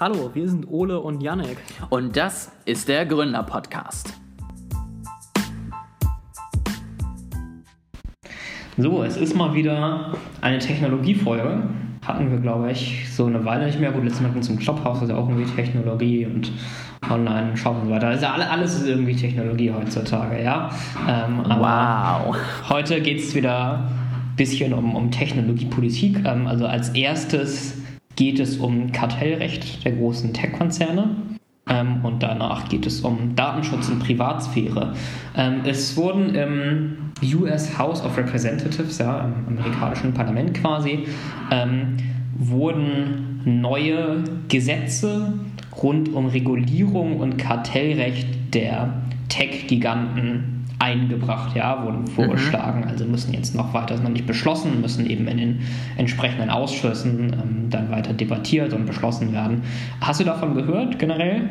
Hallo, wir sind Ole und Janek. Und das ist der Gründer-Podcast. So, es ist mal wieder eine Technologiefolge. Hatten wir, glaube ich, so eine Weile nicht mehr. Gut, letztes Mal ging es zum Clubhouse, das ist ja auch irgendwie Technologie und Online-Shop und so weiter. Also alles ist irgendwie Technologie heutzutage, ja. Ähm, wow. Heute geht es wieder ein bisschen um, um Technologiepolitik. Ähm, also als erstes geht es um Kartellrecht der großen Tech-Konzerne. Ähm, und danach geht es um Datenschutz und Privatsphäre. Ähm, es wurden im US House of Representatives, ja, im amerikanischen Parlament quasi, ähm, wurden neue Gesetze rund um Regulierung und Kartellrecht der Tech-Giganten eingebracht, ja, wurden mhm. vorgeschlagen. Mhm. Also müssen jetzt noch weiter, ist noch nicht beschlossen, müssen eben in den entsprechenden Ausschüssen ähm, dann weiter debattiert und beschlossen werden. Hast du davon gehört generell?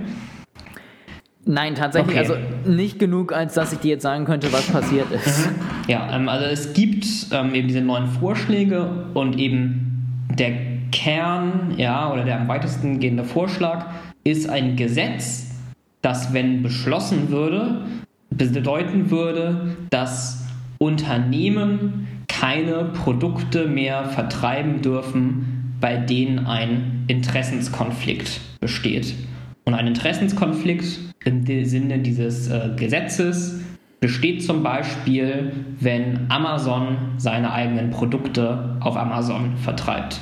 Nein, tatsächlich, okay. also nicht genug, als dass ich dir jetzt sagen könnte, was passiert ist. Mhm. Ja, ähm, also es gibt ähm, eben diese neuen Vorschläge und eben der Kern, ja, oder der am weitesten gehende Vorschlag ist ein Gesetz, das, wenn beschlossen würde, bedeuten würde, dass Unternehmen keine Produkte mehr vertreiben dürfen, bei denen ein Interessenskonflikt besteht. Und ein Interessenskonflikt im Sinne dieses äh, Gesetzes besteht zum Beispiel, wenn Amazon seine eigenen Produkte auf Amazon vertreibt.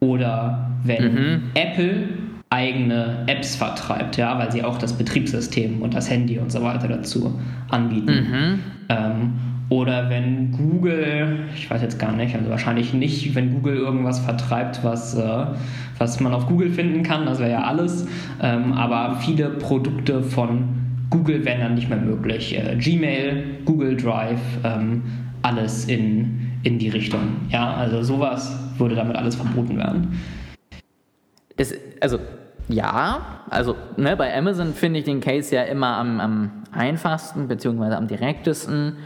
Oder wenn mhm. Apple eigene Apps vertreibt, ja, weil sie auch das Betriebssystem und das Handy und so weiter dazu anbieten. Mhm. Ähm, oder wenn Google, ich weiß jetzt gar nicht, also wahrscheinlich nicht, wenn Google irgendwas vertreibt, was, äh, was man auf Google finden kann, das wäre ja alles, ähm, aber viele Produkte von Google wären dann nicht mehr möglich. Äh, Gmail, Google Drive, ähm, alles in, in die Richtung. Ja, also sowas würde damit alles verboten werden. Das, also ja, also ne, bei Amazon finde ich den Case ja immer am, am einfachsten beziehungsweise am direktesten.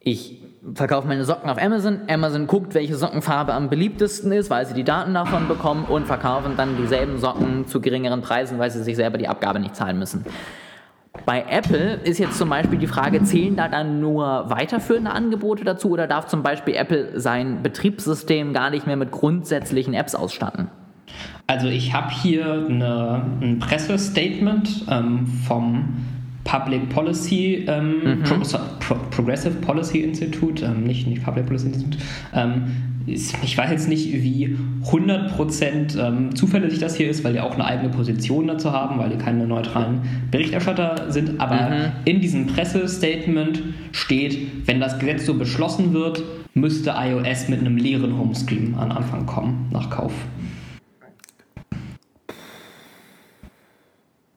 Ich verkaufe meine Socken auf Amazon. Amazon guckt, welche Sockenfarbe am beliebtesten ist, weil sie die Daten davon bekommen und verkaufen dann dieselben Socken zu geringeren Preisen, weil sie sich selber die Abgabe nicht zahlen müssen. Bei Apple ist jetzt zum Beispiel die Frage, zählen da dann nur weiterführende Angebote dazu oder darf zum Beispiel Apple sein Betriebssystem gar nicht mehr mit grundsätzlichen Apps ausstatten? Also ich habe hier eine, ein Pressestatement ähm, vom Public Policy ähm, mhm. Pro, Pro, Progressive Policy Institute, ähm, nicht, nicht Public Policy Institute. Ähm, ich weiß jetzt nicht, wie 100% ähm, zuverlässig das hier ist, weil die auch eine eigene Position dazu haben, weil die keine neutralen Berichterstatter sind. Aber mhm. in diesem Pressestatement steht, wenn das Gesetz so beschlossen wird, müsste iOS mit einem leeren Homescreen an Anfang kommen, nach Kauf.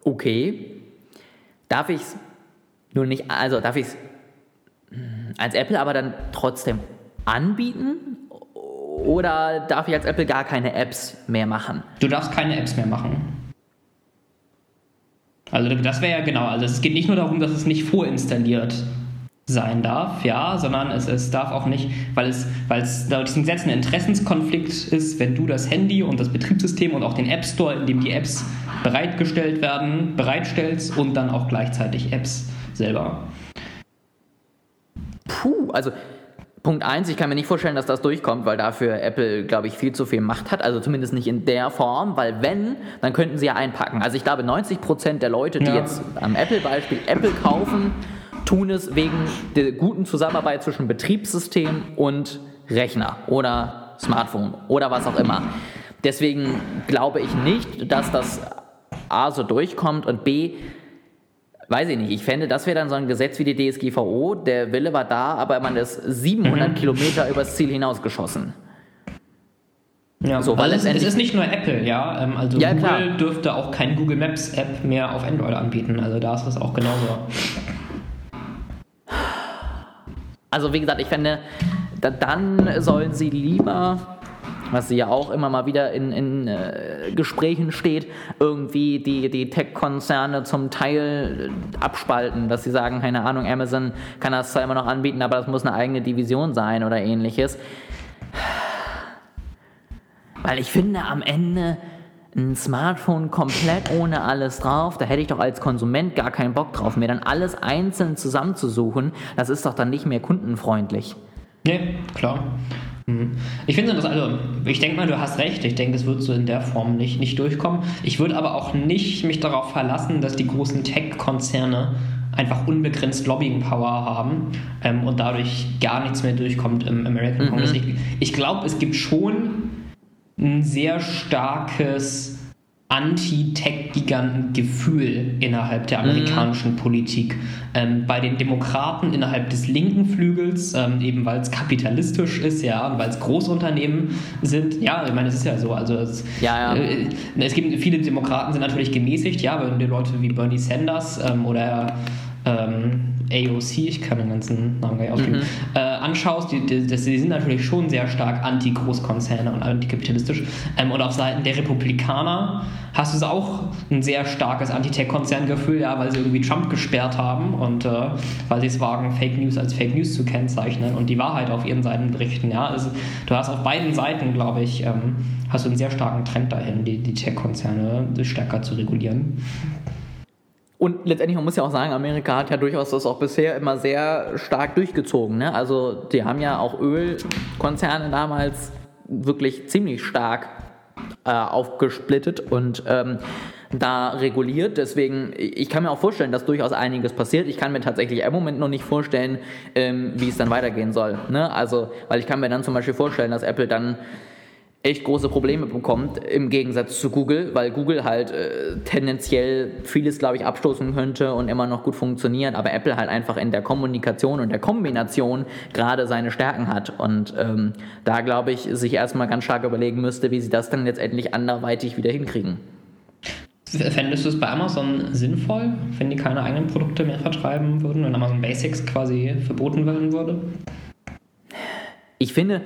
Okay, darf ich es nur nicht, also darf ich es hm, als Apple aber dann trotzdem anbieten oder darf ich als Apple gar keine Apps mehr machen? Du darfst keine Apps mehr machen. Also das wäre ja genau, also es geht nicht nur darum, dass es nicht vorinstalliert sein darf, ja, sondern es, es darf auch nicht, weil es, weil es laut diesem Gesetz ein Interessenskonflikt ist, wenn du das Handy und das Betriebssystem und auch den App Store, in dem die Apps bereitgestellt werden, bereitstellst und dann auch gleichzeitig Apps selber. Puh, also Punkt 1, ich kann mir nicht vorstellen, dass das durchkommt, weil dafür Apple, glaube ich, viel zu viel Macht hat. Also zumindest nicht in der Form, weil wenn, dann könnten sie ja einpacken. Also ich glaube, 90% der Leute, die ja. jetzt am Apple-Beispiel Apple kaufen, tun es wegen der guten Zusammenarbeit zwischen Betriebssystem und Rechner oder Smartphone oder was auch immer. Deswegen glaube ich nicht, dass das A so durchkommt und B, weiß ich nicht, ich fände, das wäre dann so ein Gesetz wie die DSGVO, der Wille war da, aber man ist 700 mhm. Kilometer übers Ziel hinausgeschossen. Ja, so, weil also es, es, ist nicht nur Apple, ja. Ähm, also ja, Google klar. dürfte auch kein Google Maps App mehr auf Android anbieten. Also da ist das auch genauso. Also wie gesagt, ich fände, dann sollen sie lieber, was ja auch immer mal wieder in, in äh, Gesprächen steht, irgendwie die, die Tech-Konzerne zum Teil abspalten, dass sie sagen, keine Ahnung, Amazon kann das zwar immer noch anbieten, aber das muss eine eigene Division sein oder ähnliches. Weil ich finde, am Ende ein Smartphone komplett ohne alles drauf, da hätte ich doch als Konsument gar keinen Bock drauf, mir dann alles einzeln zusammenzusuchen. Das ist doch dann nicht mehr kundenfreundlich. Nee, klar. Mhm. Ich finde das, also, ich denke mal, du hast recht. Ich denke, es wird so in der Form nicht, nicht durchkommen. Ich würde aber auch nicht mich darauf verlassen, dass die großen Tech-Konzerne einfach unbegrenzt Lobbying-Power haben ähm, und dadurch gar nichts mehr durchkommt im American mhm. Congress. Ich, ich glaube, es gibt schon ein sehr starkes Anti-Tech-Giganten-Gefühl innerhalb der amerikanischen mhm. Politik. Ähm, bei den Demokraten innerhalb des linken Flügels, ähm, eben weil es kapitalistisch ist, ja, und weil es Großunternehmen sind. Ja, ich meine, es ist ja so. Also es, ja, ja. Äh, es gibt viele Demokraten sind natürlich gemäßigt, ja, wenn du Leute wie Bernie Sanders ähm, oder ähm, AOC, ich kann den ganzen Namen gar nicht ausgeben, mhm. äh, anschaust, die, die, die, sind natürlich schon sehr stark anti-Großkonzerne und antikapitalistisch. Ähm, und auf Seiten der Republikaner hast du auch ein sehr starkes Anti-Tech-Konzerngefühl, ja, weil sie irgendwie Trump gesperrt haben und äh, weil sie es wagen, Fake News als Fake News zu kennzeichnen und die Wahrheit auf ihren Seiten berichten. Ja. Also, du hast auf beiden Seiten, glaube ich, ähm, hast du einen sehr starken Trend dahin, die, die Tech-Konzerne stärker zu regulieren. Und letztendlich, man muss ja auch sagen, Amerika hat ja durchaus das auch bisher immer sehr stark durchgezogen. Ne? Also die haben ja auch Ölkonzerne damals wirklich ziemlich stark äh, aufgesplittet und ähm, da reguliert. Deswegen, ich kann mir auch vorstellen, dass durchaus einiges passiert. Ich kann mir tatsächlich im Moment noch nicht vorstellen, ähm, wie es dann weitergehen soll. Ne? Also, weil ich kann mir dann zum Beispiel vorstellen, dass Apple dann echt große Probleme bekommt, im Gegensatz zu Google, weil Google halt äh, tendenziell vieles, glaube ich, abstoßen könnte und immer noch gut funktioniert, aber Apple halt einfach in der Kommunikation und der Kombination gerade seine Stärken hat und ähm, da, glaube ich, sich erstmal ganz stark überlegen müsste, wie sie das dann letztendlich anderweitig wieder hinkriegen. Fändest du es bei Amazon sinnvoll, wenn die keine eigenen Produkte mehr vertreiben würden, wenn Amazon Basics quasi verboten werden würde? Ich finde,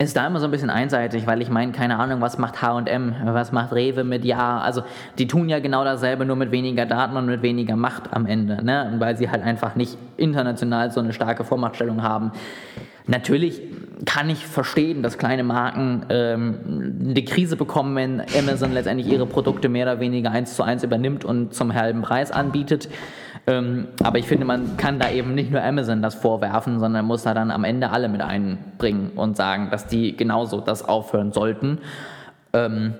ist da immer so ein bisschen einseitig, weil ich meine, keine Ahnung, was macht H&M, was macht Rewe mit Ja, also die tun ja genau dasselbe, nur mit weniger Daten und mit weniger Macht am Ende, ne? weil sie halt einfach nicht international so eine starke Vormachtstellung haben. Natürlich kann ich verstehen, dass kleine Marken ähm, eine Krise bekommen, wenn Amazon letztendlich ihre Produkte mehr oder weniger eins zu eins übernimmt und zum halben Preis anbietet. Ähm, aber ich finde, man kann da eben nicht nur Amazon das vorwerfen, sondern muss da dann am Ende alle mit einbringen und sagen, dass die genauso das aufhören sollten. Ähm,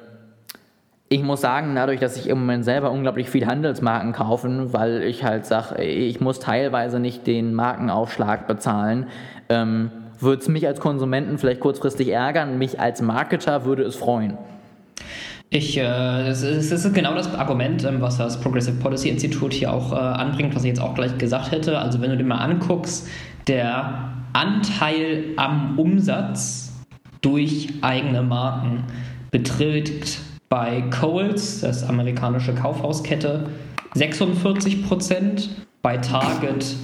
ich muss sagen, dadurch, dass ich im Moment selber unglaublich viel Handelsmarken kaufe, weil ich halt sage, ich muss teilweise nicht den Markenaufschlag bezahlen, ähm, würde es mich als Konsumenten vielleicht kurzfristig ärgern, mich als Marketer würde es freuen. Ich, äh, ist, ist genau das Argument, ähm, was das Progressive Policy Institute hier auch äh, anbringt, was ich jetzt auch gleich gesagt hätte. Also wenn du dir mal anguckst, der Anteil am Umsatz durch eigene Marken beträgt bei Coles, das amerikanische Kaufhauskette, 46 Prozent, bei Target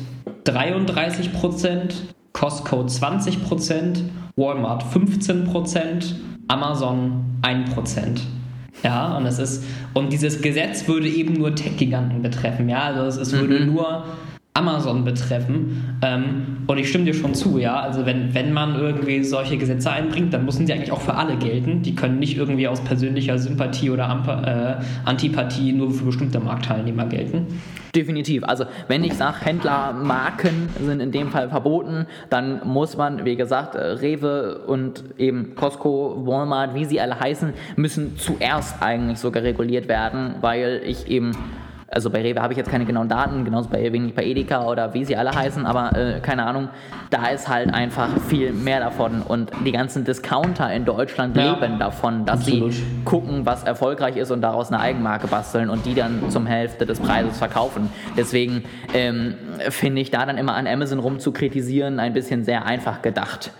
33 Prozent, Costco 20 Prozent, Walmart 15 Prozent, Amazon 1 Prozent. Ja, und es ist, und dieses Gesetz würde eben nur Tech-Giganten betreffen, ja, also es, es würde mhm. nur Amazon betreffen. Ähm, und ich stimme dir schon zu, ja. Also wenn, wenn man irgendwie solche Gesetze einbringt, dann müssen sie eigentlich auch für alle gelten. Die können nicht irgendwie aus persönlicher Sympathie oder Ampa, äh, Antipathie nur für bestimmte Marktteilnehmer gelten. Definitiv. Also wenn ich sage, Händlermarken sind in dem Fall verboten, dann muss man, wie gesagt, äh, Rewe und eben Costco, Walmart, wie sie alle heißen, müssen zuerst eigentlich sogar reguliert werden, weil ich eben also bei Rewe habe ich jetzt keine genauen Daten, genauso bei bei Edeka oder wie sie alle heißen, aber äh, keine Ahnung, da ist halt einfach viel mehr davon und die ganzen Discounter in Deutschland ja, leben davon, dass absolut. sie gucken, was erfolgreich ist und daraus eine Eigenmarke basteln und die dann zum Hälfte des Preises verkaufen. Deswegen ähm, finde ich da dann immer an Amazon rumzukritisieren ein bisschen sehr einfach gedacht.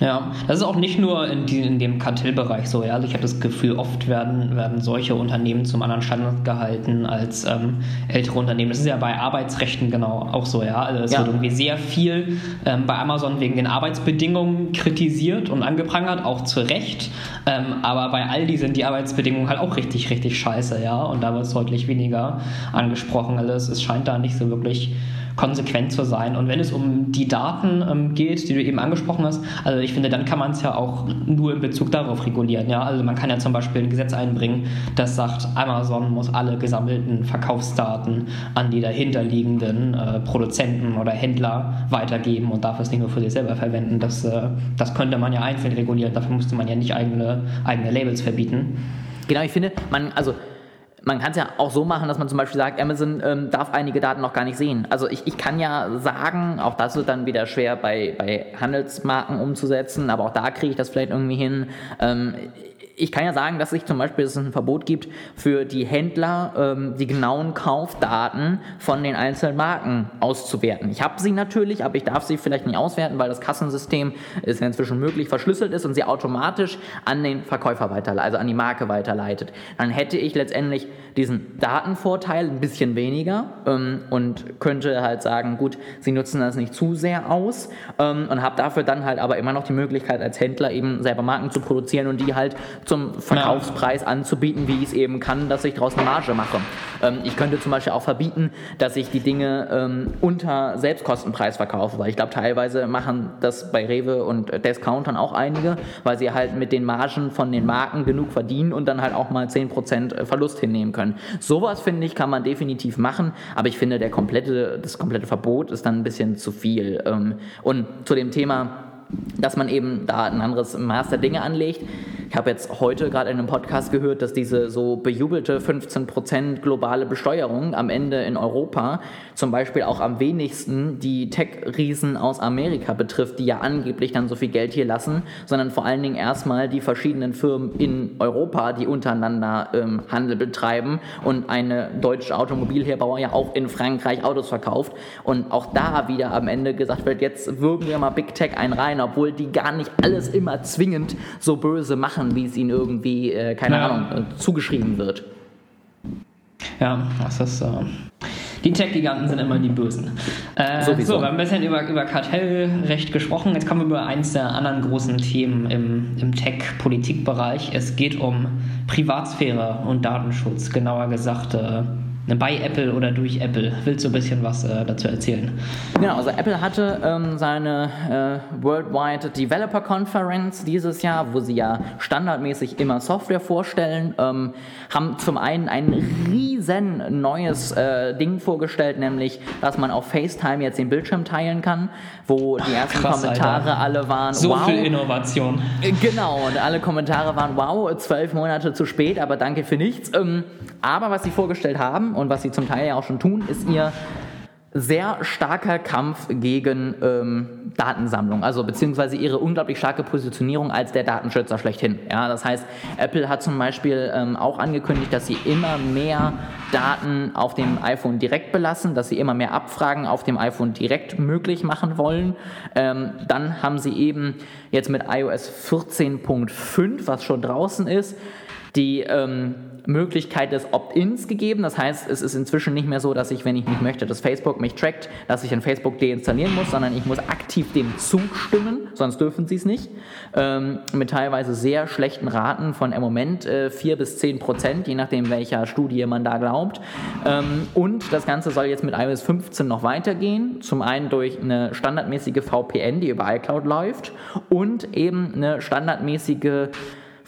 Ja, das ist auch nicht nur in, die, in dem Kartellbereich so. Ja? Also ich habe das Gefühl, oft werden, werden solche Unternehmen zum anderen Standard gehalten als ähm, ältere Unternehmen. Das ist ja bei Arbeitsrechten genau auch so. Ja? Also es ja. wird irgendwie sehr viel ähm, bei Amazon wegen den Arbeitsbedingungen kritisiert und angeprangert, auch zu Recht. Ähm, aber bei Aldi sind die Arbeitsbedingungen halt auch richtig, richtig scheiße. Ja? Und da wird es deutlich weniger angesprochen. Also es, es scheint da nicht so wirklich konsequent zu sein. Und wenn es um die Daten ähm, geht, die du eben angesprochen hast, also ich finde, dann kann man es ja auch nur in Bezug darauf regulieren. Ja? Also man kann ja zum Beispiel ein Gesetz einbringen, das sagt, Amazon muss alle gesammelten Verkaufsdaten an die dahinterliegenden äh, Produzenten oder Händler weitergeben und darf es nicht nur für sich selber verwenden. Das, äh, das könnte man ja einzeln regulieren. Dafür müsste man ja nicht eigene, eigene Labels verbieten. Genau, ich finde, man, also man kann es ja auch so machen, dass man zum Beispiel sagt, Amazon ähm, darf einige Daten noch gar nicht sehen. Also ich, ich kann ja sagen, auch das wird dann wieder schwer bei, bei Handelsmarken umzusetzen, aber auch da kriege ich das vielleicht irgendwie hin. Ähm, ich kann ja sagen, dass es zum Beispiel dass es ein Verbot gibt für die Händler, ähm, die genauen Kaufdaten von den einzelnen Marken auszuwerten. Ich habe sie natürlich, aber ich darf sie vielleicht nicht auswerten, weil das Kassensystem ist inzwischen möglich verschlüsselt ist und sie automatisch an den Verkäufer weiterleitet, also an die Marke weiterleitet. Dann hätte ich letztendlich diesen Datenvorteil ein bisschen weniger ähm, und könnte halt sagen, gut, sie nutzen das nicht zu sehr aus ähm, und habe dafür dann halt aber immer noch die Möglichkeit als Händler eben selber Marken zu produzieren und die halt zum Verkaufspreis anzubieten, wie ich es eben kann, dass ich daraus eine Marge mache. Ähm, ich könnte zum Beispiel auch verbieten, dass ich die Dinge ähm, unter Selbstkostenpreis verkaufe, weil ich glaube, teilweise machen das bei Rewe und Discountern auch einige, weil sie halt mit den Margen von den Marken genug verdienen und dann halt auch mal 10% Verlust hinnehmen können. Sowas, finde ich, kann man definitiv machen, aber ich finde, der komplette, das komplette Verbot ist dann ein bisschen zu viel. Ähm, und zu dem Thema, dass man eben da ein anderes Maß der Dinge anlegt. Ich habe jetzt heute gerade in einem Podcast gehört, dass diese so bejubelte 15% globale Besteuerung am Ende in Europa zum Beispiel auch am wenigsten die Tech-Riesen aus Amerika betrifft, die ja angeblich dann so viel Geld hier lassen, sondern vor allen Dingen erstmal die verschiedenen Firmen in Europa, die untereinander ähm, Handel betreiben und eine deutsche Automobilherbauer ja auch in Frankreich Autos verkauft und auch da wieder am Ende gesagt wird, jetzt würgen wir mal Big Tech ein rein, obwohl die gar nicht alles immer zwingend so böse machen wie es ihnen irgendwie, äh, keine ja. Ahnung, äh, zugeschrieben wird. Ja, das ist. Äh, die Tech-Giganten sind immer die Bösen. Äh, so, wir haben ein bisschen über, über Kartellrecht gesprochen. Jetzt kommen wir über eins der anderen großen Themen im, im Tech-Politikbereich. Es geht um Privatsphäre und Datenschutz, genauer gesagt. Äh, bei Apple oder durch Apple. Willst du ein bisschen was äh, dazu erzählen? Genau, also Apple hatte ähm, seine äh, Worldwide Developer Conference dieses Jahr, wo sie ja standardmäßig immer Software vorstellen, ähm, haben zum einen ein riesen neues äh, Ding vorgestellt, nämlich, dass man auf FaceTime jetzt den Bildschirm teilen kann, wo die ersten Krass, Kommentare Alter. alle waren, so wow. viel Innovation. Äh, genau, und alle Kommentare waren, wow, zwölf Monate zu spät, aber danke für nichts. Ähm, aber was sie vorgestellt haben und was sie zum Teil ja auch schon tun, ist ihr sehr starker Kampf gegen ähm, Datensammlung, also beziehungsweise ihre unglaublich starke Positionierung als der Datenschützer schlechthin. Ja, das heißt, Apple hat zum Beispiel ähm, auch angekündigt, dass sie immer mehr Daten auf dem iPhone direkt belassen, dass sie immer mehr Abfragen auf dem iPhone direkt möglich machen wollen. Ähm, dann haben sie eben jetzt mit iOS 14.5, was schon draußen ist, die ähm, Möglichkeit des Opt-ins gegeben. Das heißt, es ist inzwischen nicht mehr so, dass ich, wenn ich nicht möchte, dass Facebook mich trackt, dass ich ein Facebook deinstallieren muss, sondern ich muss aktiv dem zustimmen, sonst dürfen sie es nicht. Ähm, mit teilweise sehr schlechten Raten von im Moment äh, 4 bis 10 Prozent, je nachdem, welcher Studie man da glaubt. Ähm, und das Ganze soll jetzt mit iOS 15 noch weitergehen. Zum einen durch eine standardmäßige VPN, die über iCloud läuft, und eben eine standardmäßige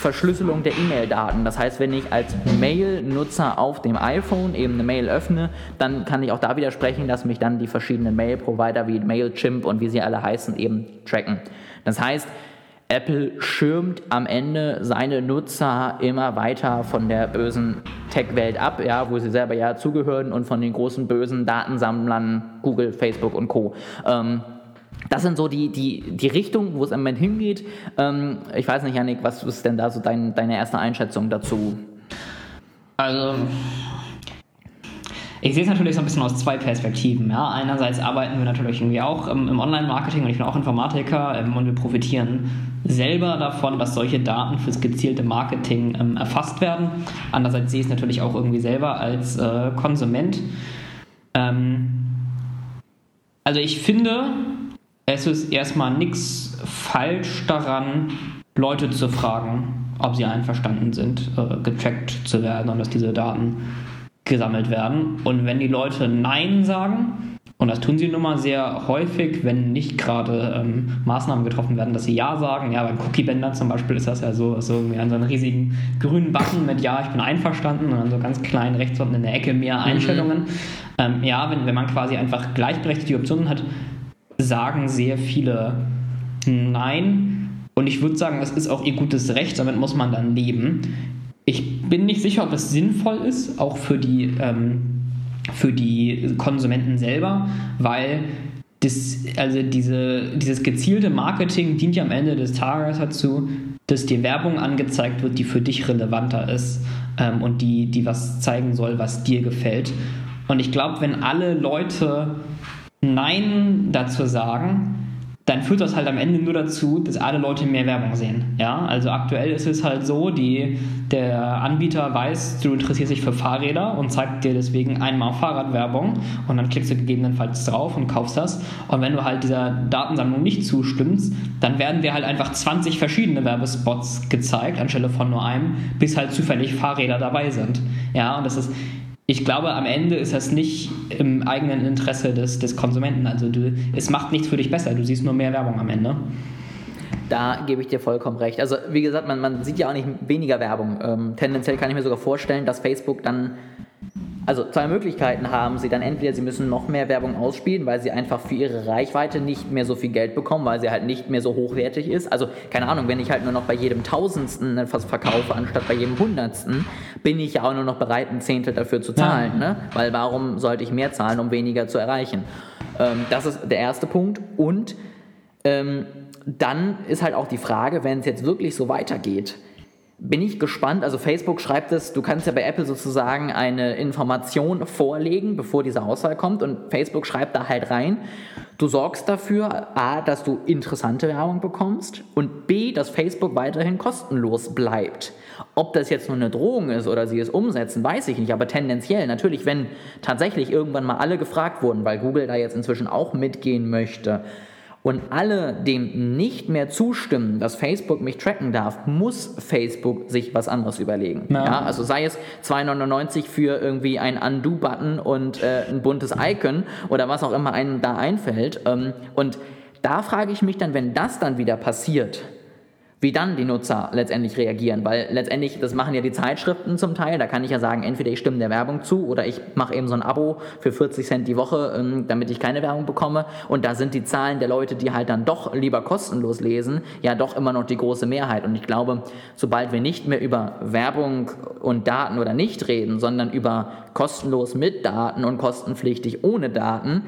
Verschlüsselung der E-Mail-Daten. Das heißt, wenn ich als Mail-Nutzer auf dem iPhone eben eine Mail öffne, dann kann ich auch da widersprechen, dass mich dann die verschiedenen Mail-Provider wie Mailchimp und wie sie alle heißen eben tracken. Das heißt, Apple schirmt am Ende seine Nutzer immer weiter von der bösen Tech-Welt ab, ja, wo sie selber ja zugehören und von den großen bösen Datensammlern Google, Facebook und Co. Ähm, das sind so die, die, die Richtungen, wo es im Moment hingeht. Ähm, ich weiß nicht, Janik, was ist denn da so dein, deine erste Einschätzung dazu? Also, ich sehe es natürlich so ein bisschen aus zwei Perspektiven. Ja. Einerseits arbeiten wir natürlich irgendwie auch im, im Online-Marketing und ich bin auch Informatiker ähm, und wir profitieren selber davon, dass solche Daten fürs gezielte Marketing ähm, erfasst werden. Andererseits sehe ich es natürlich auch irgendwie selber als äh, Konsument. Ähm, also ich finde, es ist erstmal nichts falsch daran, Leute zu fragen, ob sie einverstanden sind, äh, getrackt zu werden und dass diese Daten gesammelt werden. Und wenn die Leute Nein sagen, Und das tun sie nun mal sehr häufig, wenn nicht gerade ähm, Maßnahmen getroffen werden, dass sie Ja sagen. Ja, beim Cookie-Bänder zum Beispiel ist das ja so, so an so einen riesigen grünen Button mit Ja, ich bin einverstanden und dann so ganz klein rechts unten in der Ecke mehr mhm. Einstellungen. Mhm. Ähm, ja, wenn, wenn man quasi einfach gleichberechtigte Optionen hat, sagen sehr viele Nein. Und ich würde sagen, das ist auch ihr gutes Recht, damit muss man dann leben. Ich bin nicht sicher, ob es sinnvoll ist, auch für die ähm, für die Konsumenten selber, weil das, also diese, dieses gezielte Marketing dient ja am Ende des Tages dazu, dass dir Werbung angezeigt wird, die für dich relevanter ist ähm, und die, die was zeigen soll, was dir gefällt. Und ich glaube, wenn alle Leute Nein dazu sagen, dann führt das halt am Ende nur dazu, dass alle Leute mehr Werbung sehen. Ja, also aktuell ist es halt so, die, der Anbieter weiß, du interessierst dich für Fahrräder und zeigt dir deswegen einmal Fahrradwerbung und dann klickst du gegebenenfalls drauf und kaufst das. Und wenn du halt dieser Datensammlung nicht zustimmst, dann werden dir halt einfach 20 verschiedene Werbespots gezeigt, anstelle von nur einem, bis halt zufällig Fahrräder dabei sind. Ja, und das ist ich glaube, am Ende ist das nicht im eigenen Interesse des, des Konsumenten. Also du, es macht nichts für dich besser, du siehst nur mehr Werbung am Ende. Da gebe ich dir vollkommen recht. Also wie gesagt, man, man sieht ja auch nicht weniger Werbung. Ähm, tendenziell kann ich mir sogar vorstellen, dass Facebook dann also zwei Möglichkeiten haben sie dann. Entweder sie müssen noch mehr Werbung ausspielen, weil sie einfach für ihre Reichweite nicht mehr so viel Geld bekommen, weil sie halt nicht mehr so hochwertig ist. Also keine Ahnung, wenn ich halt nur noch bei jedem Tausendsten etwas verkaufe, anstatt bei jedem Hundertsten, bin ich ja auch nur noch bereit, ein Zehntel dafür zu zahlen. Ne? Weil warum sollte ich mehr zahlen, um weniger zu erreichen? Ähm, das ist der erste Punkt. Und ähm, dann ist halt auch die Frage, wenn es jetzt wirklich so weitergeht, bin ich gespannt. Also Facebook schreibt es, du kannst ja bei Apple sozusagen eine Information vorlegen, bevor diese Auswahl kommt und Facebook schreibt da halt rein, du sorgst dafür, a, dass du interessante Werbung bekommst und b, dass Facebook weiterhin kostenlos bleibt. Ob das jetzt nur eine Drohung ist oder sie es umsetzen, weiß ich nicht, aber tendenziell natürlich, wenn tatsächlich irgendwann mal alle gefragt wurden, weil Google da jetzt inzwischen auch mitgehen möchte, und alle dem nicht mehr zustimmen, dass Facebook mich tracken darf, muss Facebook sich was anderes überlegen. Ja. ja also sei es 2,99 für irgendwie ein Undo-Button und äh, ein buntes Icon oder was auch immer einem da einfällt. Ähm, und da frage ich mich dann, wenn das dann wieder passiert, wie dann die Nutzer letztendlich reagieren. Weil letztendlich, das machen ja die Zeitschriften zum Teil, da kann ich ja sagen, entweder ich stimme der Werbung zu oder ich mache eben so ein Abo für 40 Cent die Woche, ähm, damit ich keine Werbung bekomme. Und da sind die Zahlen der Leute, die halt dann doch lieber kostenlos lesen, ja doch immer noch die große Mehrheit. Und ich glaube, sobald wir nicht mehr über Werbung und Daten oder nicht reden, sondern über kostenlos mit Daten und kostenpflichtig ohne Daten,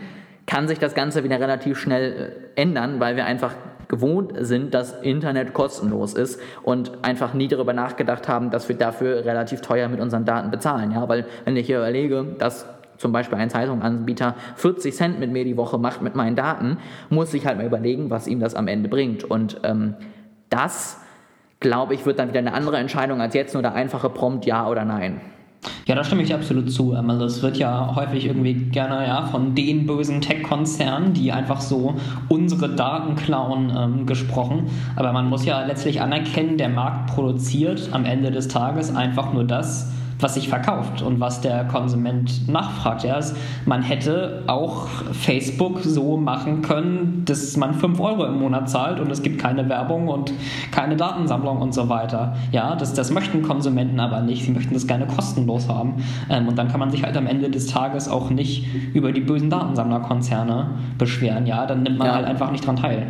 kann sich das Ganze wieder relativ schnell äh, ändern, weil wir einfach gewohnt sind, dass Internet kostenlos ist und einfach nie darüber nachgedacht haben, dass wir dafür relativ teuer mit unseren Daten bezahlen. Ja, weil wenn ich hier überlege, dass zum Beispiel ein Zeitungsanbieter 40 Cent mit mir die Woche macht mit meinen Daten, muss ich halt mal überlegen, was ihm das am Ende bringt. Und ähm, das, glaube ich, wird dann wieder eine andere Entscheidung als jetzt nur der einfache Prompt Ja oder Nein. Ja, da stimme ich absolut zu. Also es wird ja häufig irgendwie gerne ja, von den bösen Tech-Konzernen, die einfach so unsere Daten klauen, ähm, gesprochen. Aber man muss ja letztlich anerkennen, der Markt produziert am Ende des Tages einfach nur das, was sich verkauft und was der Konsument nachfragt. Ja, man hätte auch Facebook so machen können, dass man 5 Euro im Monat zahlt und es gibt keine Werbung und keine Datensammlung und so weiter. Ja, das, das möchten Konsumenten aber nicht. Sie möchten das gerne kostenlos haben. Ähm, und dann kann man sich halt am Ende des Tages auch nicht über die bösen Datensammlerkonzerne beschweren. Ja, dann nimmt man ja. halt einfach nicht dran teil.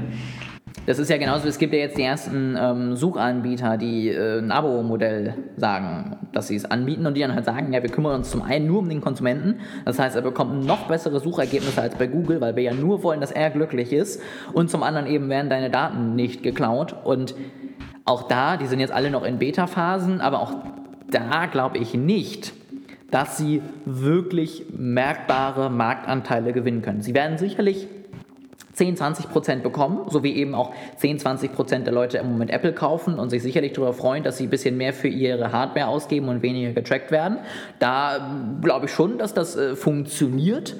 Das ist ja genauso, es gibt ja jetzt die ersten ähm, Suchanbieter, die äh, ein Abo-Modell sagen, dass sie es anbieten und die dann halt sagen, ja, wir kümmern uns zum einen nur um den Konsumenten, das heißt, er bekommt noch bessere Suchergebnisse als bei Google, weil wir ja nur wollen, dass er glücklich ist. Und zum anderen eben werden deine Daten nicht geklaut. Und auch da, die sind jetzt alle noch in Beta-Phasen, aber auch da glaube ich nicht, dass sie wirklich merkbare Marktanteile gewinnen können. Sie werden sicherlich 10, 20 Prozent bekommen, so wie eben auch 10, 20 Prozent der Leute im Moment Apple kaufen und sich sicherlich darüber freuen, dass sie ein bisschen mehr für ihre Hardware ausgeben und weniger getrackt werden. Da glaube ich schon, dass das äh, funktioniert.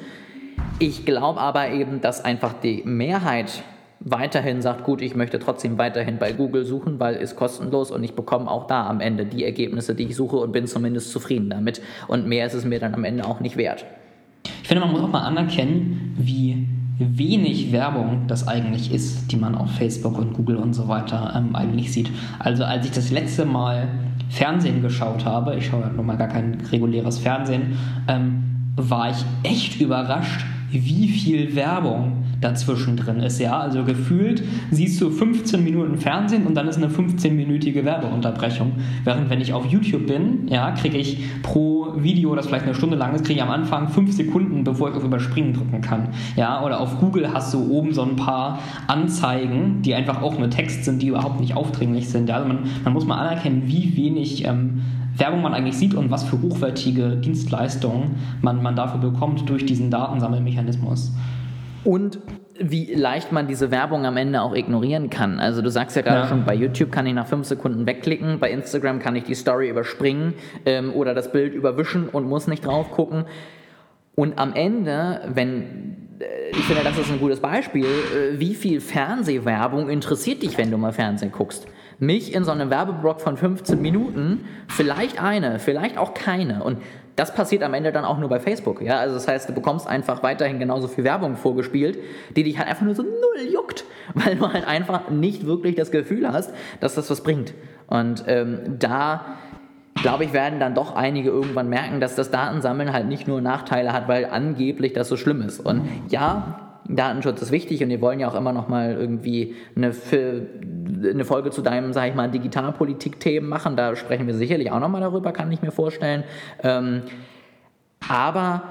Ich glaube aber eben, dass einfach die Mehrheit weiterhin sagt, gut, ich möchte trotzdem weiterhin bei Google suchen, weil es kostenlos und ich bekomme auch da am Ende die Ergebnisse, die ich suche und bin zumindest zufrieden damit. Und mehr ist es mir dann am Ende auch nicht wert finde, man muss auch mal anerkennen, wie wenig Werbung das eigentlich ist, die man auf Facebook und Google und so weiter ähm, eigentlich sieht. Also als ich das letzte Mal Fernsehen geschaut habe, ich schaue ja nun mal gar kein reguläres Fernsehen, ähm, war ich echt überrascht, wie viel Werbung dazwischen drin ist. Ja, also gefühlt siehst du 15 Minuten Fernsehen und dann ist eine 15-minütige Werbeunterbrechung. Während wenn ich auf YouTube bin, ja, kriege ich pro Video, das vielleicht eine Stunde lang ist, kriege ich am Anfang 5 Sekunden, bevor ich auf Überspringen drücken kann. Ja, oder auf Google hast du oben so ein paar Anzeigen, die einfach auch nur Text sind, die überhaupt nicht aufdringlich sind. Ja, also man, man muss mal anerkennen, wie wenig ähm, Werbung man eigentlich sieht und was für hochwertige Dienstleistungen man, man dafür bekommt durch diesen Datensammelmechanismus. Und wie leicht man diese Werbung am Ende auch ignorieren kann. Also du sagst ja gerade ja. schon, bei YouTube kann ich nach fünf Sekunden wegklicken, bei Instagram kann ich die Story überspringen ähm, oder das Bild überwischen und muss nicht drauf gucken. Und am Ende, wenn äh, ich finde, das ist ein gutes Beispiel, äh, wie viel Fernsehwerbung interessiert dich, wenn du mal Fernsehen guckst? Mich in so einem Werbeblock von 15 Minuten, vielleicht eine, vielleicht auch keine. Und das passiert am Ende dann auch nur bei Facebook. Ja? Also das heißt, du bekommst einfach weiterhin genauso viel Werbung vorgespielt, die dich halt einfach nur so null juckt, weil du halt einfach nicht wirklich das Gefühl hast, dass das was bringt. Und ähm, da glaube ich, werden dann doch einige irgendwann merken, dass das Datensammeln halt nicht nur Nachteile hat, weil angeblich das so schlimm ist. Und ja, Datenschutz ist wichtig und wir wollen ja auch immer noch mal irgendwie eine, eine Folge zu deinem, sage ich mal, Digitalpolitik-Themen machen. Da sprechen wir sicherlich auch noch mal darüber, kann ich mir vorstellen. Ähm, aber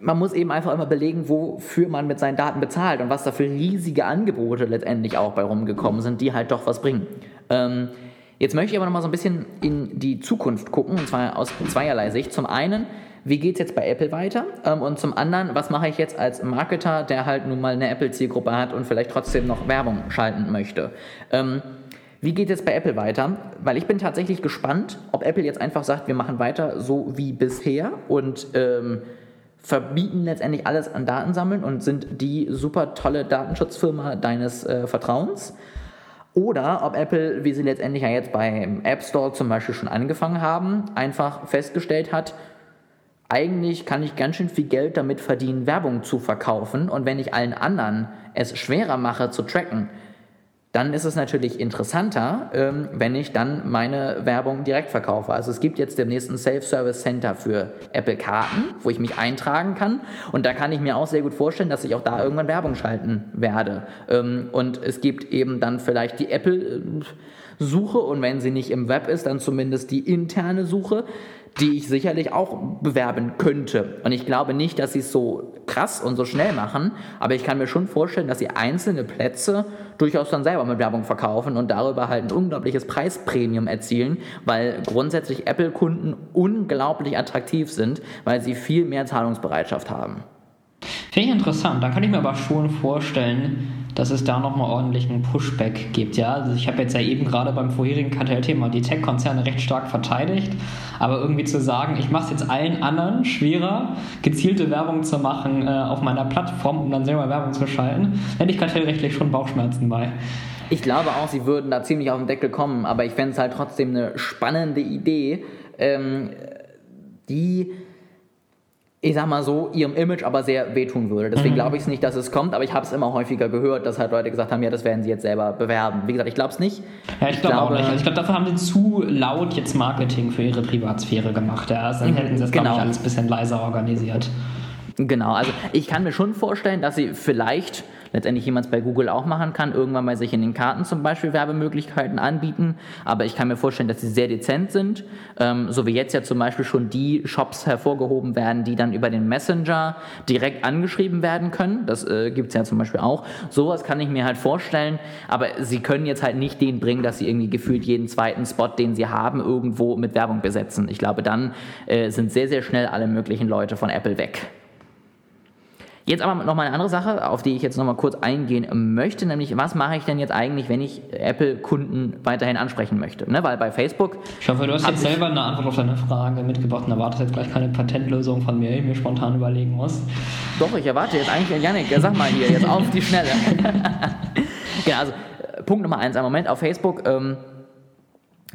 man muss eben einfach immer belegen, wofür man mit seinen Daten bezahlt und was da für riesige Angebote letztendlich auch bei rumgekommen sind, die halt doch was bringen. Ähm, jetzt möchte ich aber noch mal so ein bisschen in die Zukunft gucken, und zwar aus zweierlei Sicht. Zum einen, wie geht es jetzt bei Apple weiter? Ähm, und zum anderen, was mache ich jetzt als Marketer, der halt nun mal eine Apple-Zielgruppe hat und vielleicht trotzdem noch Werbung schalten möchte? Ähm, wie geht es bei Apple weiter? Weil ich bin tatsächlich gespannt, ob Apple jetzt einfach sagt, wir machen weiter so wie bisher und ähm, verbieten letztendlich alles an Datensammeln und sind die super tolle Datenschutzfirma deines äh, Vertrauens. Oder ob Apple, wie sie letztendlich ja jetzt beim App Store zum Beispiel schon angefangen haben, einfach festgestellt hat, eigentlich kann ich ganz schön viel Geld damit verdienen, Werbung zu verkaufen. Und wenn ich allen anderen es schwerer mache zu tracken, dann ist es natürlich interessanter, ähm, wenn ich dann meine Werbung direkt verkaufe. Also es gibt jetzt demnächst ein Self-Service Center für Apple Karten, wo ich mich eintragen kann. Und da kann ich mir auch sehr gut vorstellen, dass ich auch da irgendwann Werbung schalten werde. Ähm, und es gibt eben dann vielleicht die Apple äh, Suche und wenn sie nicht im Web ist, dann zumindest die interne Suche die ich sicherlich auch bewerben könnte. Und ich glaube nicht, dass sie es so krass und so schnell machen, aber ich kann mir schon vorstellen, dass sie einzelne Plätze durchaus dann selber mit Werbung verkaufen und darüber halt ein unglaubliches Preispremium erzielen, weil grundsätzlich Apple-Kunden unglaublich attraktiv sind, weil sie viel mehr Zahlungsbereitschaft haben. Finde ich interessant. Dann kann ich mir aber schon vorstellen, dass es da nochmal ordentlich einen Pushback gibt. Ja? Also ich habe jetzt ja eben gerade beim vorherigen Kartellthema die Tech-Konzerne recht stark verteidigt, aber irgendwie zu sagen, ich mache es jetzt allen anderen schwerer, gezielte Werbung zu machen äh, auf meiner Plattform, um dann selber Werbung zu schalten, hätte ich kartellrechtlich schon Bauchschmerzen bei. Ich glaube auch, sie würden da ziemlich auf den Deckel kommen, aber ich fände es halt trotzdem eine spannende Idee, ähm, die ich sag mal so, ihrem Image aber sehr wehtun würde. Deswegen mhm. glaube ich es nicht, dass es kommt, aber ich habe es immer häufiger gehört, dass halt Leute gesagt haben, ja, das werden sie jetzt selber bewerben. Wie gesagt, ich glaube es nicht. Ja, ich, ich glaube auch nicht. Also ich glaube, dafür haben sie zu laut jetzt Marketing für ihre Privatsphäre gemacht. Ja. Also dann hätten sie das, genau. glaube ich, alles ein bisschen leiser organisiert. Genau, also ich kann mir schon vorstellen, dass sie vielleicht letztendlich jemand bei Google auch machen kann, irgendwann mal sich in den Karten zum Beispiel Werbemöglichkeiten anbieten. Aber ich kann mir vorstellen, dass sie sehr dezent sind, ähm, so wie jetzt ja zum Beispiel schon die Shops hervorgehoben werden, die dann über den Messenger direkt angeschrieben werden können. Das äh, gibt es ja zum Beispiel auch. Sowas kann ich mir halt vorstellen, aber sie können jetzt halt nicht den bringen, dass sie irgendwie gefühlt jeden zweiten Spot, den sie haben, irgendwo mit Werbung besetzen. Ich glaube, dann äh, sind sehr, sehr schnell alle möglichen Leute von Apple weg. Jetzt aber noch mal eine andere Sache, auf die ich jetzt noch mal kurz eingehen möchte, nämlich was mache ich denn jetzt eigentlich, wenn ich Apple-Kunden weiterhin ansprechen möchte? Ne? Weil bei Facebook. Ich hoffe, du hast jetzt selber eine Antwort auf deine Frage mitgebracht und erwartest jetzt gleich keine Patentlösung von mir, die ich mir spontan überlegen muss. Doch, ich erwarte jetzt eigentlich, Janik, sag mal hier, jetzt auf die Schnelle. genau, also Punkt Nummer eins, am Moment auf Facebook. Ähm,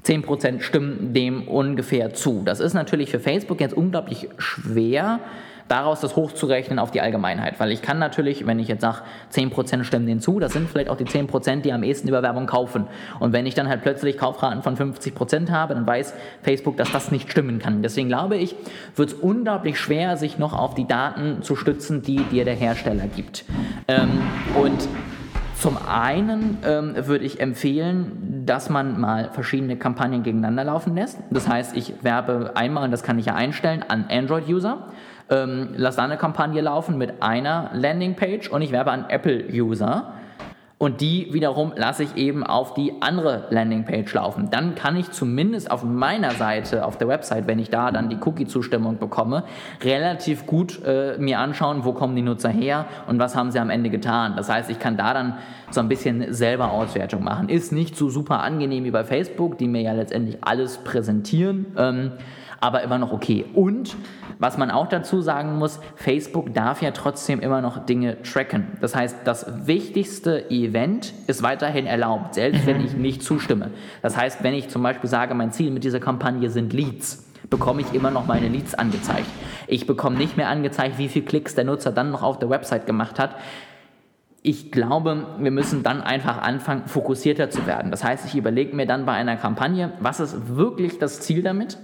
10% stimmen dem ungefähr zu. Das ist natürlich für Facebook jetzt unglaublich schwer, daraus das hochzurechnen auf die Allgemeinheit. Weil ich kann natürlich, wenn ich jetzt sage, 10% stimmen denen zu, das sind vielleicht auch die 10%, die am ehesten über Werbung kaufen. Und wenn ich dann halt plötzlich Kaufraten von 50% habe, dann weiß Facebook, dass das nicht stimmen kann. Deswegen glaube ich, wird es unglaublich schwer, sich noch auf die Daten zu stützen, die dir der Hersteller gibt. Ähm, und zum einen ähm, würde ich empfehlen, dass man mal verschiedene Kampagnen gegeneinander laufen lässt. Das heißt, ich werbe einmal, und das kann ich ja einstellen, an Android-User, ähm, eine Kampagne laufen mit einer Landingpage und ich werbe an Apple-User und die wiederum lasse ich eben auf die andere Landingpage laufen. Dann kann ich zumindest auf meiner Seite, auf der Website, wenn ich da dann die Cookie-Zustimmung bekomme, relativ gut äh, mir anschauen, wo kommen die Nutzer her und was haben sie am Ende getan. Das heißt, ich kann da dann so ein bisschen selber Auswertung machen. Ist nicht so super angenehm wie bei Facebook, die mir ja letztendlich alles präsentieren. Ähm, aber immer noch okay. Und was man auch dazu sagen muss, Facebook darf ja trotzdem immer noch Dinge tracken. Das heißt, das wichtigste Event ist weiterhin erlaubt, selbst wenn mhm. ich nicht zustimme. Das heißt, wenn ich zum Beispiel sage, mein Ziel mit dieser Kampagne sind Leads, bekomme ich immer noch meine Leads angezeigt. Ich bekomme nicht mehr angezeigt, wie viele Klicks der Nutzer dann noch auf der Website gemacht hat. Ich glaube, wir müssen dann einfach anfangen, fokussierter zu werden. Das heißt, ich überlege mir dann bei einer Kampagne, was ist wirklich das Ziel damit?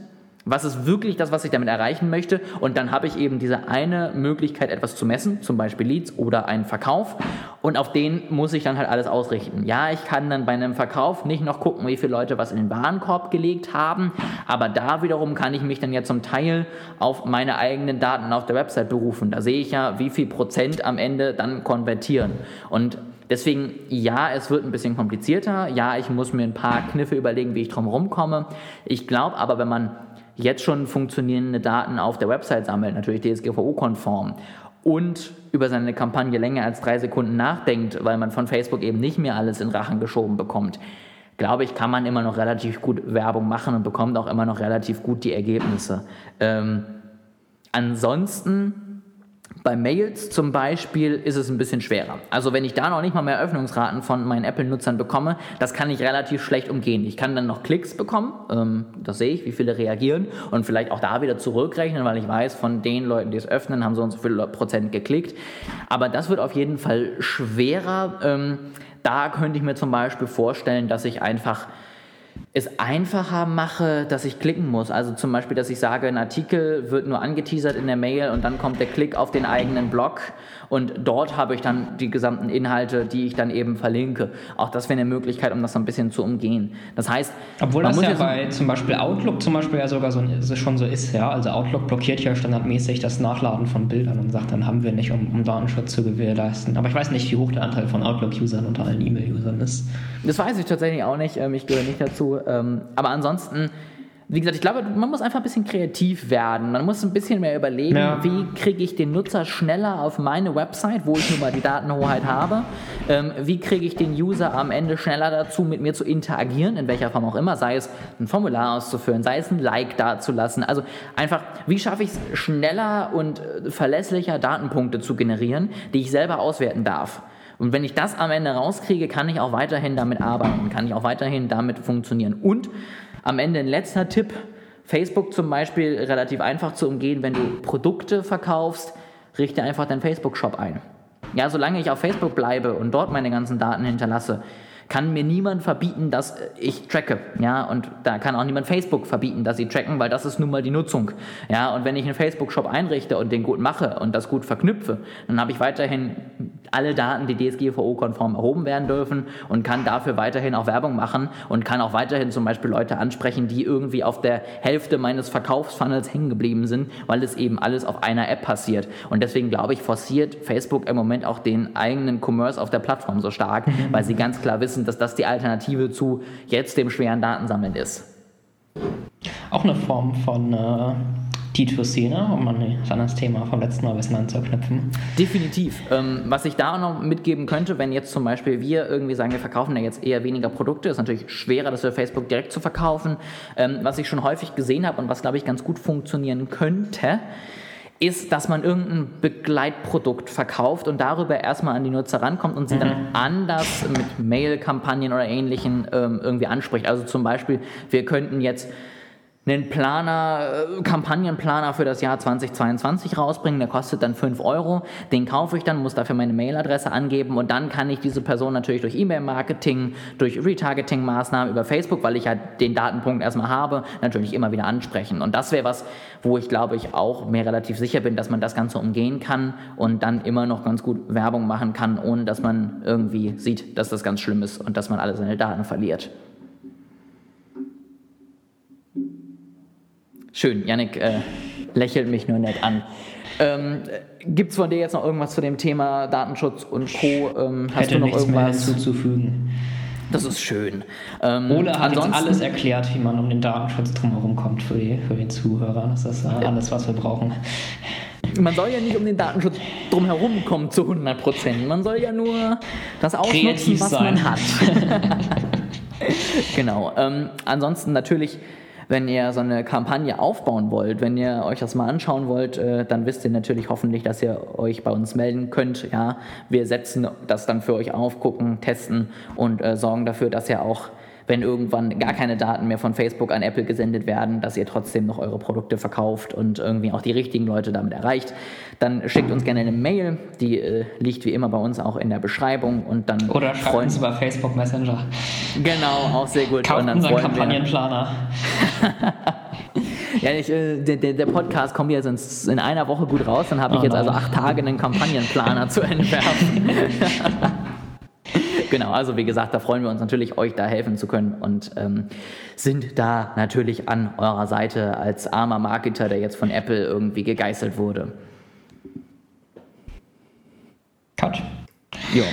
Was ist wirklich das, was ich damit erreichen möchte? Und dann habe ich eben diese eine Möglichkeit, etwas zu messen, zum Beispiel Leads oder einen Verkauf. Und auf den muss ich dann halt alles ausrichten. Ja, ich kann dann bei einem Verkauf nicht noch gucken, wie viele Leute was in den Warenkorb gelegt haben. Aber da wiederum kann ich mich dann ja zum Teil auf meine eigenen Daten auf der Website berufen. Da sehe ich ja, wie viel Prozent am Ende dann konvertieren. Und Deswegen, ja, es wird ein bisschen komplizierter. Ja, ich muss mir ein paar Kniffe überlegen, wie ich drum rumkomme. Ich glaube aber, wenn man jetzt schon funktionierende Daten auf der Website sammelt, natürlich DSGVO-konform, und über seine Kampagne länger als drei Sekunden nachdenkt, weil man von Facebook eben nicht mehr alles in Rachen geschoben bekommt, glaube ich, kann man immer noch relativ gut Werbung machen und bekommt auch immer noch relativ gut die Ergebnisse. Ähm, ansonsten bei Mails zum Beispiel ist es ein bisschen schwerer. Also wenn ich da noch nicht mal mehr Öffnungsraten von meinen Apple-Nutzern bekomme, das kann ich relativ schlecht umgehen. Ich kann dann noch Klicks bekommen, ähm, das sehe ich, wie viele reagieren und vielleicht auch da wieder zurückrechnen, weil ich weiß, von den Leuten, die es öffnen, haben so und so viele Prozent geklickt. Aber das wird auf jeden Fall schwerer. Ähm, da könnte ich mir zum Beispiel vorstellen, dass ich einfach es einfacher mache, dass ich klicken muss. Also zum Beispiel, dass ich sage, ein Artikel wird nur angeteasert in der Mail und dann kommt der Klick auf den eigenen Blog und dort habe ich dann die gesamten Inhalte, die ich dann eben verlinke. Auch das wäre eine Möglichkeit, um das so ein bisschen zu umgehen. Das heißt, obwohl das ja bei zum Beispiel Outlook zum Beispiel ja sogar so, schon so ist, ja. Also Outlook blockiert ja standardmäßig das Nachladen von Bildern und sagt, dann haben wir nicht, um, um Datenschutz zu gewährleisten. Aber ich weiß nicht, wie hoch der Anteil von Outlook-Usern unter allen E-Mail-Usern ist. Das weiß ich tatsächlich auch nicht. Ähm, ich gehöre nicht dazu. Ähm, aber ansonsten, wie gesagt, ich glaube, man muss einfach ein bisschen kreativ werden. Man muss ein bisschen mehr überlegen, ja. wie kriege ich den Nutzer schneller auf meine Website, wo ich nun mal die Datenhoheit habe. Ähm, wie kriege ich den User am Ende schneller dazu, mit mir zu interagieren, in welcher Form auch immer, sei es ein Formular auszuführen, sei es ein Like dazulassen. Also einfach, wie schaffe ich es schneller und äh, verlässlicher Datenpunkte zu generieren, die ich selber auswerten darf. Und wenn ich das am Ende rauskriege, kann ich auch weiterhin damit arbeiten, kann ich auch weiterhin damit funktionieren. Und am Ende ein letzter Tipp, Facebook zum Beispiel relativ einfach zu umgehen, wenn du Produkte verkaufst, richte einfach deinen Facebook-Shop ein. Ja, solange ich auf Facebook bleibe und dort meine ganzen Daten hinterlasse, kann mir niemand verbieten, dass ich tracke. Ja, und da kann auch niemand Facebook verbieten, dass sie tracken, weil das ist nun mal die Nutzung. Ja, und wenn ich einen Facebook-Shop einrichte und den gut mache und das gut verknüpfe, dann habe ich weiterhin alle Daten, die DSGVO-konform erhoben werden dürfen und kann dafür weiterhin auch Werbung machen und kann auch weiterhin zum Beispiel Leute ansprechen, die irgendwie auf der Hälfte meines Verkaufsfunnels hängen geblieben sind, weil es eben alles auf einer App passiert. Und deswegen glaube ich, forciert Facebook im Moment auch den eigenen Commerce auf der Plattform so stark, mhm. weil sie ganz klar wissen, dass das die Alternative zu jetzt dem schweren Datensammeln ist. Auch eine Form von äh D2C, ne? um an das Thema vom letzten Mal ein bisschen anzuknüpfen. Definitiv. Ähm, was ich da noch mitgeben könnte, wenn jetzt zum Beispiel wir irgendwie sagen, wir verkaufen ja jetzt eher weniger Produkte, ist natürlich schwerer, das für Facebook direkt zu verkaufen. Ähm, was ich schon häufig gesehen habe und was, glaube ich, ganz gut funktionieren könnte, ist, dass man irgendein Begleitprodukt verkauft und darüber erstmal an die Nutzer rankommt und sie mhm. dann anders mit Mail-Kampagnen oder ähnlichen ähm, irgendwie anspricht. Also zum Beispiel, wir könnten jetzt einen Planer, äh, Kampagnenplaner für das Jahr 2022 rausbringen. Der kostet dann 5 Euro. Den kaufe ich dann, muss dafür meine Mailadresse angeben und dann kann ich diese Person natürlich durch E-Mail-Marketing, durch Retargeting-Maßnahmen über Facebook, weil ich ja den Datenpunkt erstmal habe, natürlich immer wieder ansprechen. Und das wäre was, wo ich glaube ich auch mir relativ sicher bin, dass man das Ganze umgehen kann und dann immer noch ganz gut Werbung machen kann, ohne dass man irgendwie sieht, dass das ganz schlimm ist und dass man alle seine Daten verliert. Schön, Yannick äh, lächelt mich nur nett an. Ähm, Gibt es von dir jetzt noch irgendwas zu dem Thema Datenschutz und Co? Ähm, hast du noch irgendwas hinzuzufügen? Das ist schön. Ähm, Ole hat jetzt alles erklärt, wie man um den Datenschutz drumherum kommt für, die, für den Zuhörer. Das ist alles, was wir brauchen. Man soll ja nicht um den Datenschutz drumherum kommen zu 100 Prozent. Man soll ja nur das ausnutzen, Kreativ was sein. man hat. genau. Ähm, ansonsten natürlich wenn ihr so eine Kampagne aufbauen wollt, wenn ihr euch das mal anschauen wollt, äh, dann wisst ihr natürlich hoffentlich, dass ihr euch bei uns melden könnt. Ja, wir setzen das dann für euch auf, gucken, testen und äh, sorgen dafür, dass ihr auch wenn irgendwann gar keine Daten mehr von Facebook an Apple gesendet werden, dass ihr trotzdem noch eure Produkte verkauft und irgendwie auch die richtigen Leute damit erreicht, dann schickt uns gerne eine Mail, die äh, liegt wie immer bei uns auch in der Beschreibung und dann oder schreibt uns über Facebook Messenger. Genau, auch sehr gut. Kauft und dann unseren Kampagnenplaner. Ja, ich, äh, der, der, Podcast kommt jetzt in, einer Woche gut raus, dann habe ich oh jetzt also acht Tage einen Kampagnenplaner zu entwerfen. genau, also wie gesagt, da freuen wir uns natürlich, euch da helfen zu können und ähm, sind da natürlich an eurer Seite als armer Marketer, der jetzt von Apple irgendwie gegeißelt wurde. Cut. Ja.